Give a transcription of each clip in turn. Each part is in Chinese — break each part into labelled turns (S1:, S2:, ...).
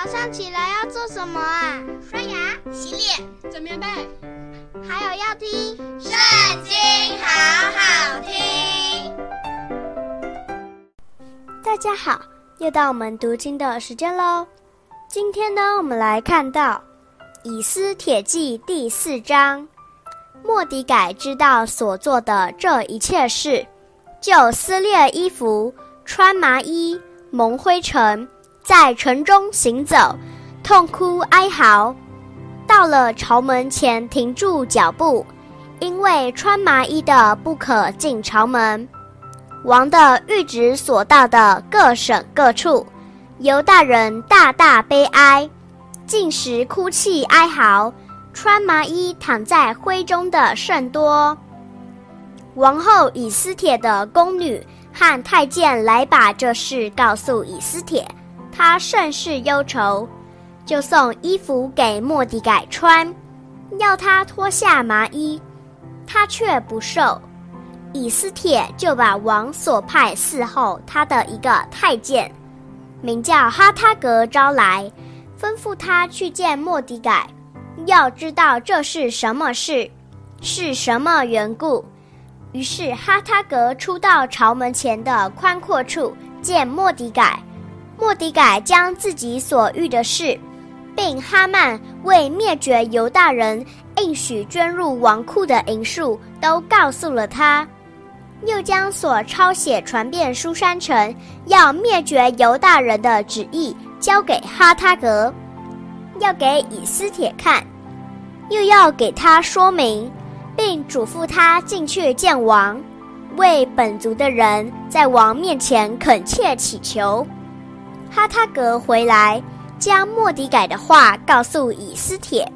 S1: 早上起来要做什么啊？
S2: 刷牙、洗脸、
S3: 整棉被，
S1: 还有要听《
S2: 圣经》，好好听。
S4: 大家好，又到我们读经的时间喽。今天呢，我们来看到《以斯帖记》第四章。莫迪改知道所做的这一切事，就撕裂衣服，穿麻衣，蒙灰尘，在城中行走，痛哭哀嚎。到了朝门前，停住脚步，因为穿麻衣的不可进朝门。王的諭旨所到的各省各处，犹大人大大悲哀，进食哭泣哀嚎。穿麻衣躺在灰中的甚多。王后以斯帖的宫女和太监来把这事告诉以斯帖，他甚是忧愁，就送衣服给莫迪改穿，要他脱下麻衣，他却不受。以斯帖就把王所派伺候他的一个太监，名叫哈他格招来，吩咐他去见莫迪改。要知道这是什么事，是什么缘故。于是哈他格出到朝门前的宽阔处见莫迪改。莫迪改将自己所遇的事，并哈曼为灭绝犹大人应许捐入王库的银数，都告诉了他。又将所抄写传遍书珊城要灭绝犹大人的旨意交给哈他格。要给以斯帖看，又要给他说明，并嘱咐他进去见王，为本族的人在王面前恳切祈求。哈他革回来，将莫迪改的话告诉以斯帖，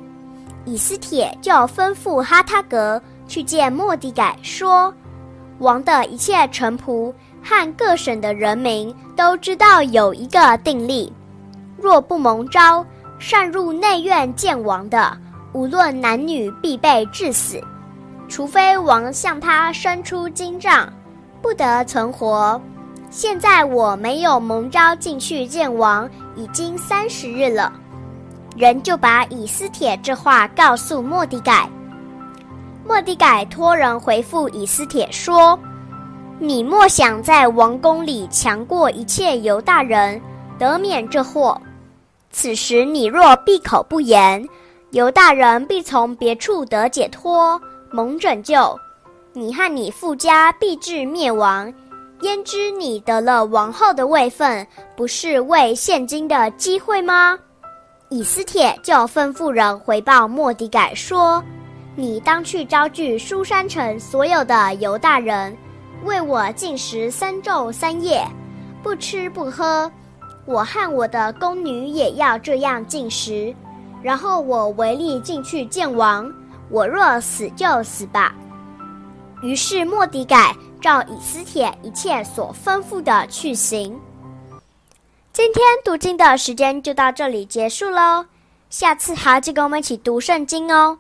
S4: 以斯帖就吩咐哈他革去见莫迪改，说：王的一切臣仆和各省的人民都知道有一个定例，若不蒙召。擅入内院见王的，无论男女，必被治死，除非王向他伸出金杖，不得存活。现在我没有蒙召进去见王，已经三十日了。人就把以斯帖这话告诉莫底改。莫底改托人回复以斯帖说：“你莫想在王宫里强过一切犹大人，得免这祸。”此时你若闭口不言，犹大人必从别处得解脱，蒙拯救，你和你父家必至灭亡。焉知你得了王后的位分，不是为现今的机会吗？以斯帖就吩咐人回报莫底改说：“你当去招聚书珊城所有的犹大人，为我禁食三昼三夜，不吃不喝。”我和我的宫女也要这样禁食，然后我唯力进去见王。我若死就死吧。于是莫底改照以斯帖一切所吩咐的去行。今天读经的时间就到这里结束喽，下次还要记得跟我们一起读圣经哦。